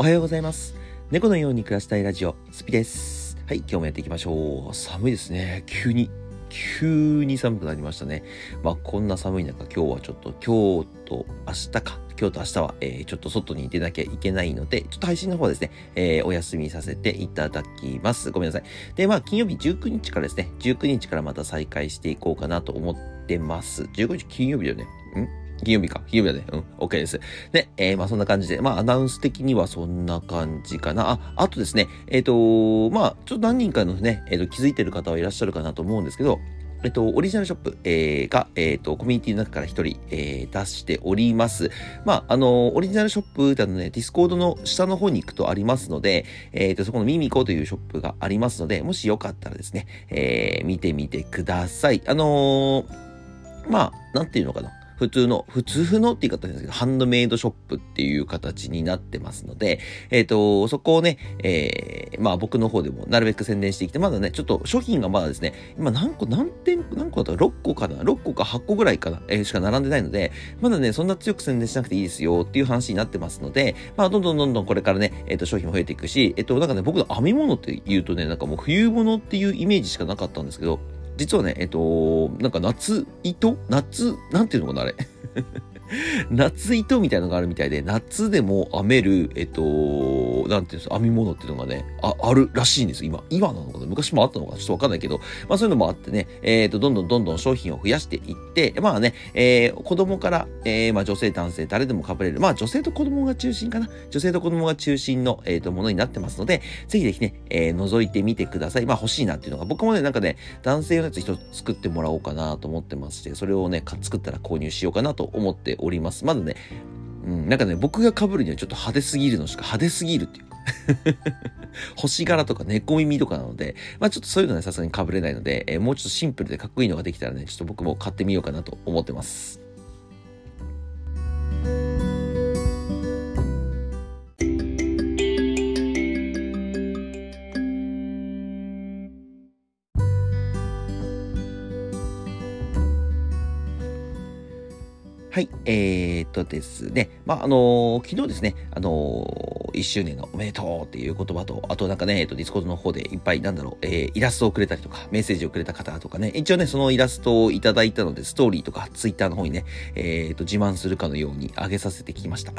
おはようございます。猫のように暮らしたいラジオ、スピです。はい、今日もやっていきましょう。寒いですね。急に、急に寒くなりましたね。まあ、こんな寒い中、今日はちょっと、今日と明日か。今日と明日は、えーちょっと外に出なきゃいけないので、ちょっと配信の方ですね、えーお休みさせていただきます。ごめんなさい。で、まあ、金曜日19日からですね、19日からまた再開していこうかなと思ってます。15日金曜日だよね。ん？金曜日か。金曜日だね。うん。OK です。で、えーまあそんな感じで、まあアナウンス的にはそんな感じかな。あ、あとですね、えっ、とまあちょっと何人かのね、えっ、と気づいてる方はいらっしゃるかなと思うんですけど、えっと、オリジナルショップ、えーが、えっと、コミュニティの中から一人、えー出しております。まあ、あの、オリジナルショップだとね、 Discord の下の方に行くとありますので、えっと、そこのミミコというショップがありますので、もしよかったらですね、えー見てみてください。あのまあ、なんていうのかな。普通の、普通のって言い方ですけど、ハンドメイドショップっていう形になってますので、えっ、と、そこをね、えーまあ僕の方でもなるべく宣伝していきて、まだね、ちょっと商品がまだですね、今何個、何点、何個だったら6個かな ?6 個か8個ぐらいかな、えーしか並んでないので、まだね、そんな強く宣伝しなくていいですよっていう話になってますので、まあどんどんどんどんこれからね、えっ、と、商品も増えていくし、えっ、と、なんかね、僕の編み物って言うとね、なんかもう冬物っていうイメージしかなかったんですけど、実はね、えっと、なんか夏糸？夏、なんていうのかな、あれ。夏糸みたいのがあるみたいで、夏でも編める、えっと、なんていうんですか、編み物っていうのがね、あ、あるらしいんです。今。今なのかな？昔もあったのかちょっとわかんないけど、まあそういうのもあってね、えっと、どんどんどんどん商品を増やしていって、まあね、えー子供から、えーまあ女性、男性、誰でも被れる。まあ女性と子供が中心かな？女性と子供が中心の、えっと、ものになってますので、ぜひぜひね、えー覗いてみてください。まあ欲しいなっていうのが、僕もね、なんかね、男性のやつ一つ作ってもらおうかなと思ってまして、それをね、作ったら購入しようかなと思っております。まだね、うん、なんかね、僕が被るにはちょっと派手すぎるのしか、派手すぎるっていう か。星柄とか猫耳とかなので、まあちょっとそういうのはさすがに被れないので、えーもうちょっとシンプルでかっこいいのができたらね、ちょっと僕も買ってみようかなと思ってます。はい、えー、っとですね、まあ、あのー昨日ですね、あのー、1周年のおめでとうっていう言葉と、あとなんかね、えっと、 Discord の方でいっぱい、なんだろう、えー、イラストをくれたりとか、メッセージをくれた方とかね、一応ね、そのイラストをいただいたので、ストーリーとか、ツイッターの方にね、えー、っと、自慢するかのように上げさせてきました。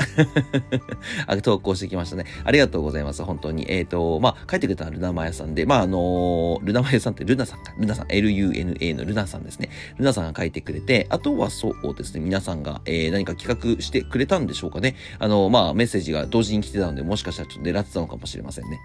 あ 投稿してきましたね。ありがとうございます、本当に。えー、っと、まあ、書いてくれたのはルナマヤさんで、まあ、あのールナマヤさんってルナさんか、ルナさん、LUNA のルナさんですね。ルナさんが書いてくれて、あとはそうですね、皆さんが、えー何か企画してくれたんでしょうかね。あの、まあ、メッセージが同時に来てたので、でもしかしたらちょっと狙ってたのかもしれませんね。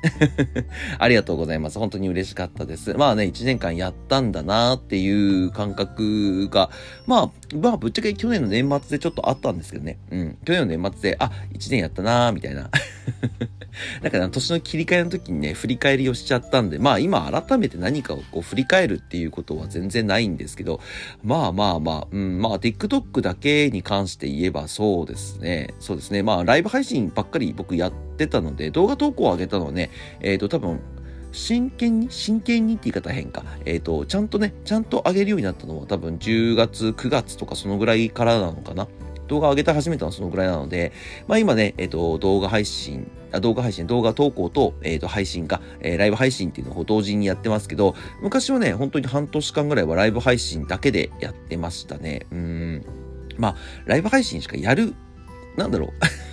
ありがとうございます。本当に嬉しかったです。まあね、1年間やったんだなっていう感覚が、まあ、まあ、ぶっちゃけ去年の年末でちょっとあったんですけどね。うん。去年の年末で、あ、1年やったなみたいな。だから年の切り替えの時にね、振り返りをしちゃったんで、まあ今改めて何かをこう振り返るっていうことは全然ないんですけど、まあまあまあ、うん、まあ TikTok だけに関して言えばそうですね。そうですね。まあライブ配信ばっかり僕やってたので、動画投稿を上げたのはね、えっ、と多分、真剣に真剣にって言い方変か。えっ、と、ちゃんとね、ちゃんと上げるようになったのは多分10月、9月とかそのぐらいからなのかな。動画上げて始めたのはそのぐらいなので、まあ今ね、えっ、と、動画配信、あ動画配信、動画投稿と、えっ、と、配信か、えーライブ配信っていうのを同時にやってますけど、昔はね、本当に半年間ぐらいはライブ配信だけでやってましたね。うん。まあ、ライブ配信しかやる、なんだろう。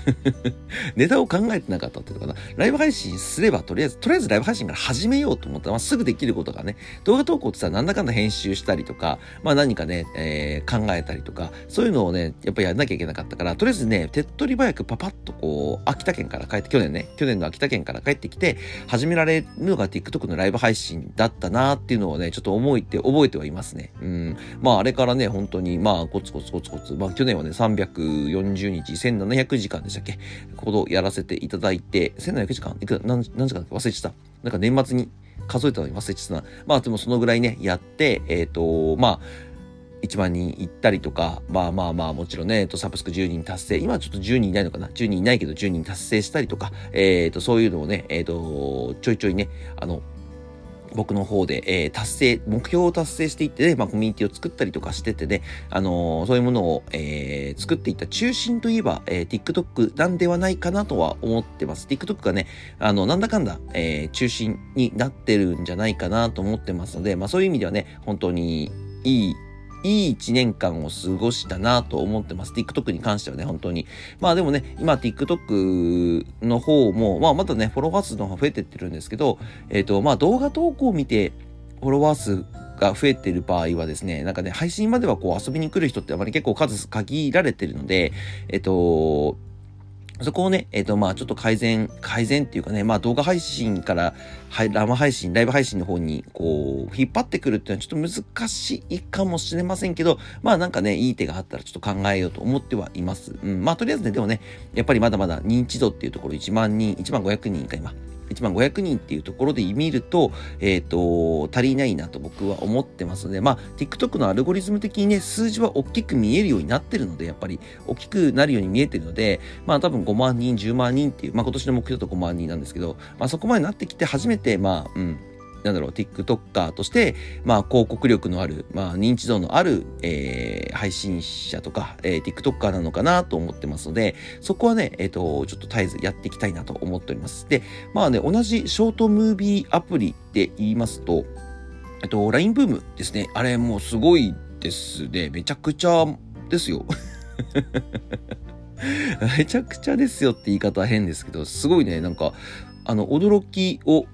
ネタを考えてなかったっていうのかな。ライブ配信すれば、とりあえず、とりあえずライブ配信から始めようと思ったら、まあ、すぐできることがね、動画投稿ってさ、なんだかんだ編集したりとか、まあ何かね、えー考えたりとか、そういうのをね、やっぱりやんなきゃいけなかったから、とりあえずね、手っ取り早くパパッとこう、秋田県から帰って、去年ね、去年の秋田県から帰ってきて、始められるのが TikTok のライブ配信だったなっていうのをね、ちょっと思いて、覚えてはいますね。うん。まああれからね、本当に、まあコツコツコツコツ、まあ去年はね、340日、1700時間でしたっけ？ほどやらせていただいて、1700時間いく、何何時間だっけ？忘れてた。なんか年末に数えたのに忘れてたな。まあでもそのぐらいね、やって、えっ、と、まあ、1万人行ったりとか、まあまあまあもちろんね、えっと、サブスク10人達成、今ちょっと10人いないのかな ?10 人いないけど10人達成したりとか、えっ、と、そういうのをね、えっ、と、ちょいちょいね、あの、僕の方で、えー、達成、目標を達成していって、ね、まあ、コミュニティを作ったりとかしててね、あのー、そういうものを、えー、作っていった中心といえば、えー、TikTok なんではないかなとは思ってます。TikTok がね、あの、なんだかんだ、えー、中心になってるんじゃないかなと思ってますので、まあ、そういう意味ではね、本当にいいいい一年間を過ごしたなと思ってます。TikTok に関してはね、本当に。まあでもね、今 TikTok の方も、まあまだね、フォロワー数の方が増えてってるんですけど、えっ、ー、と、まあ動画投稿を見て、フォロワー数が増えてる場合はですね、なんかね、配信まではこう遊びに来る人ってあまり結構数限られてるので、えっ、ー、と、そこをね、えっ、ー、と、まあちょっと改善、改善っていうかね、まあ動画配信から、はい、生配信、ライブ配信の方に、こう、引っ張ってくるっていうのはちょっと難しいかもしれませんけど、まあなんかね、いい手があったらちょっと考えようと思ってはいます。うん、まあとりあえずね、でもね、やっぱりまだまだ認知度っていうところ1万人、1万500人か今、1万500人っていうところで見ると、えっ、ー、と、足りないなと僕は思ってますので、まあ、TikTok のアルゴリズム的にね、数字は大きく見えるようになってるので、やっぱり大きくなるように見えてるので、まあ多分5万人、10万人っていう、まあ今年の目標だと5万人なんですけど、まあそこまでなってきて初めて、まあ、うん、なんだろう、TikToker として、まあ、広告力のある、まあ、認知度のある、えー、配信者とか、えー、TikToker なのかなと思ってますので、そこはね、えっ、ー、と、ちょっと絶えずやっていきたいなと思っております。で、まあね、同じショートムービーアプリで言いますと、えっと、LINE ブームですね。あれもうすごいですね。めちゃくちゃですよ。めちゃくちゃですよって言い方は変ですけど、すごいね、なんか、あの、驚きを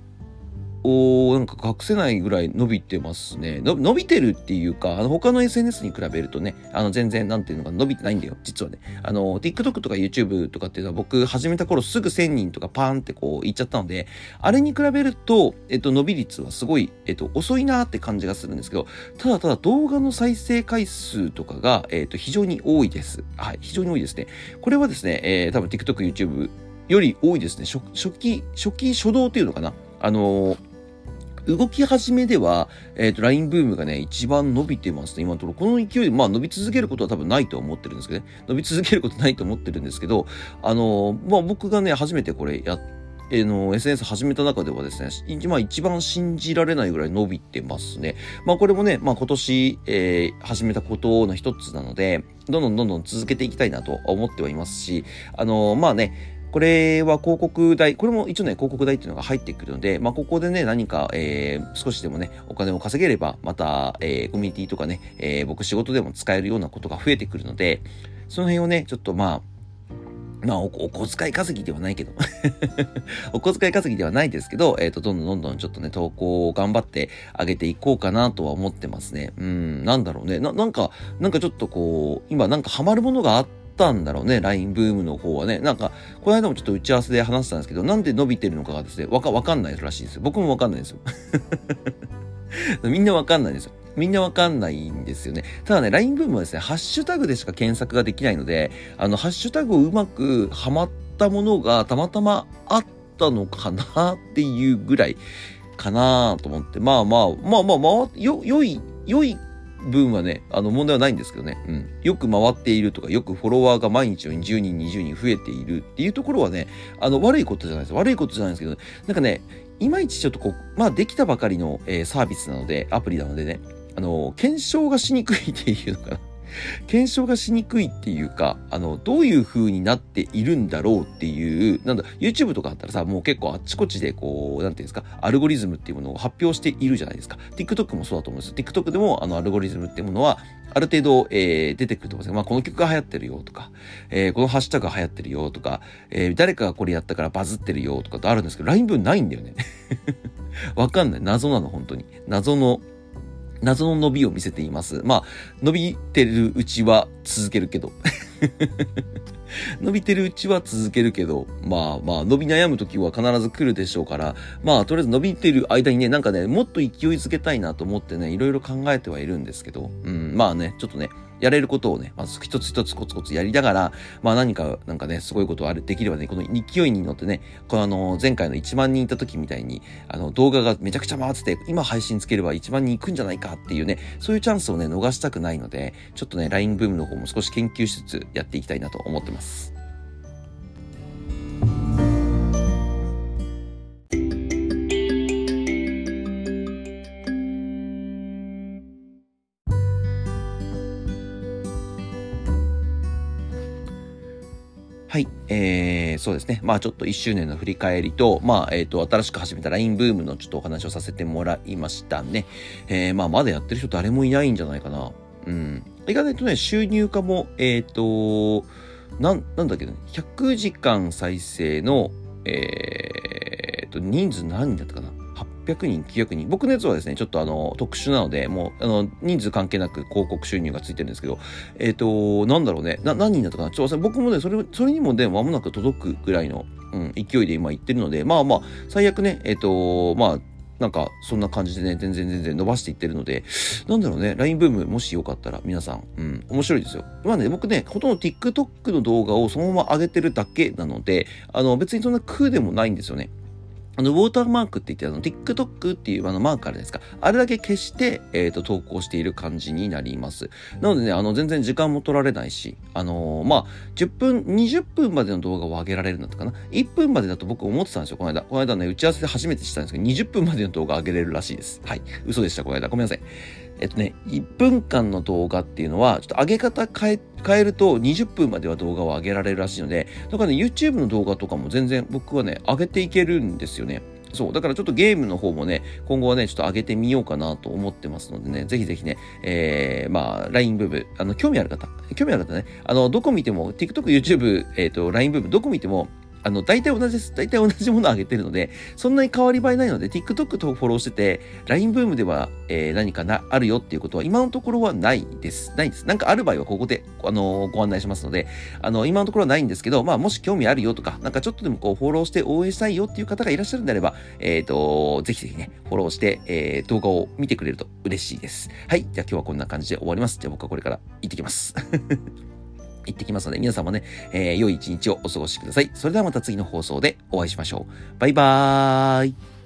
おなんか隠せないぐらい伸びてますね。伸びてるっていうか、あの他の SNS に比べるとね、あの全然なんていうのか伸びてないんだよ、実はね。あの、TikTok とか YouTube とかっていうのは僕始めた頃すぐ1000人とかパーンってこう言っちゃったので、あれに比べると、えっと、伸び率はすごい、えっと、遅いなーって感じがするんですけど、ただただ動画の再生回数とかが、えっと、非常に多いです。はい、非常に多いですね。これはですね、えー、多分 TikTok、YouTube より多いですね。初期、初期初動っていうのかな。あのー動き始めでは、えっ、ー、と、LINE ブームがね、一番伸びてますね。今のところ。この勢いで、まあ伸び続けることは多分ないと思ってるんですけどね。伸び続けることないと思ってるんですけど、あの、まあ僕がね、初めてこれやって、えの、SNS 始めた中ではですね、今一番信じられないぐらい伸びてますね。まあこれもね、まあ今年、えー、始めたことの一つなので、どんどんどんどん続けていきたいなと思ってはいますし、あのまあね、これは広告代、これも一応ね、広告代っていうのが入ってくるので、まあ、ここでね、何か、えー、少しでもね、お金を稼げれば、また、えー、コミュニティとかね、えー、僕仕事でも使えるようなことが増えてくるので、その辺をね、ちょっとまあ、まあお、お小遣い稼ぎではないけど お小遣い稼ぎではないですけど、えっ、ー、と、どんどんどんどんちょっとね、投稿を頑張ってあげていこうかなとは思ってますね。うん、なんだろうね。な、なんか、なんかちょっとこう、今なんかハマるものがあって、ったんだろうね、LINE ブームの方はね。なんか、この間もちょっと打ち合わせで話してたんですけど、なんで伸びてるのかがですね、わか、わかんないらしいですよ。僕もわかんないですよ。みんなわかんないですよ。みんなわかんないんですよね。ただね、LINE ブームはですね、ハッシュタグでしか検索ができないので、あの、ハッシュタグをうまくはまったものがたまたまあったのかなっていうぐらいかなと思って、まあまあ、まあまあ、まあ、よ、良い、良い分はね、あの問題はないんですけどね、うん。よく回っているとか、よくフォロワーが毎日のように10人、20人増えているっていうところはね、あの悪いことじゃないです。悪いことじゃないですけど、なんかね、いまいちちょっとこう、まあできたばかりの、えー、サービスなので、アプリなのでね、あの、検証がしにくいっていうのかな。検証がしにくいっていうか、あの、どういう風になっているんだろうっていう、なんだ、YouTube とかあったらさ、もう結構あっちこっちでこう、なんていうんですか、アルゴリズムっていうものを発表しているじゃないですか。TikTok もそうだと思うんです。TikTok でもあのアルゴリズムっていうものは、ある程度、えー、出てくると思うんですまあ、この曲が流行ってるよとか、えー、このハッシュタグが流行ってるよとか、えー、誰かがこれやったからバズってるよとかってあるんですけど、LINE 文ないんだよね。わかんない。謎なの、本当に。謎の謎の伸びを見せています。まあ、伸びてるうちは続けるけど。伸びてるうちは続けるけど、まあまあ、伸び悩む時は必ず来るでしょうから、まあ、とりあえず伸びてる間にね、なんかね、もっと勢いづけたいなと思ってね、いろいろ考えてはいるんですけど、うん、まあね、ちょっとね、やれることをね、まず一つ一つコツコツやりながら、まあ何か、なんかね、すごいことある、できればね、この勢いに乗ってね、このあの、前回の1万人いた時みたいに、あの、動画がめちゃくちゃ回ってて、今配信つければ1万人いくんじゃないかっていうね、そういうチャンスをね、逃したくないので、ちょっとね、LINE ブームの方も少し研究しつつやっていきたいなと思ってます。はい。えー、そうですね。まあちょっと1周年の振り返りと、まあえっ、ー、と、新しく始めた LINE ブームのちょっとお話をさせてもらいましたね。えー、まあまだやってる人誰もいないんじゃないかな。うん。意外とね、収入化も、えっ、ー、と、なん、なんだっけね、100時間再生の、えっ、と、人数何人だったかな800人、900人。僕のやつはですね、ちょっとあの、特殊なので、もう、あの、人数関係なく広告収入がついてるんですけど、えっ、ー、と、なんだろうね。な、何人だったかな？ちょっと僕もね、それ、それにもね、間もなく届くぐらいの、うん、勢いで今言ってるので、まあまあ、最悪ね、えっ、ー、と、まあ、なんか、そんな感じでね、全然全然伸ばしていってるので、なんだろうね、LINE ブーム、もしよかったら皆さん、うん、面白いですよ。まあね、僕ね、ほとんど TikTok の動画をそのまま上げてるだけなので、あの、別にそんな空でもないんですよね。あの、ウォーターマークって言ってあの、TikTok っていうあのマークあるですか。あれだけ消して、えっ、ー、と、投稿している感じになります。なのでね、あの、全然時間も取られないし、あのー、まあ、10分、20分までの動画を上げられるんだったかな。1分までだと僕思ってたんですよ、この間。この間ね、打ち合わせで初めてしたんですけど、20分までの動画上げれるらしいです。はい。嘘でした、この間。ごめんなさい。えっとね、1分間の動画っていうのは、ちょっと上げ方変え、変えると20分までは動画を上げられるらしいので、だからね、YouTube の動画とかも全然僕はね、上げていけるんですよね。そう。だからちょっとゲームの方もね、今後はね、ちょっと上げてみようかなと思ってますのでね、ぜひぜひね、えー、まあ、LINE 部分、あの、興味ある方、興味ある方ね、あの、どこ見ても、TikTok、YouTube、えっ、ー、と、LINE 部分、どこ見ても、あの、大体同じです。大体同じものを上げてるので、そんなに変わり映えないので、TikTok とフォローしてて、LINE ブームでは、えー、何かな、あるよっていうことは、今のところはないです。ないです。なんかある場合はここで、あのー、ご案内しますので、あの、今のところはないんですけど、まあ、もし興味あるよとか、なんかちょっとでもこう、フォローして応援したいよっていう方がいらっしゃるんであれば、えっ、ー、と、ぜひぜひね、フォローして、えー、動画を見てくれると嬉しいです。はい。じゃあ今日はこんな感じで終わります。じゃあ僕はこれから行ってきます。行ってきますので、皆さんもね、えー、良い一日をお過ごしください。それではまた次の放送でお会いしましょう。バイバーイ。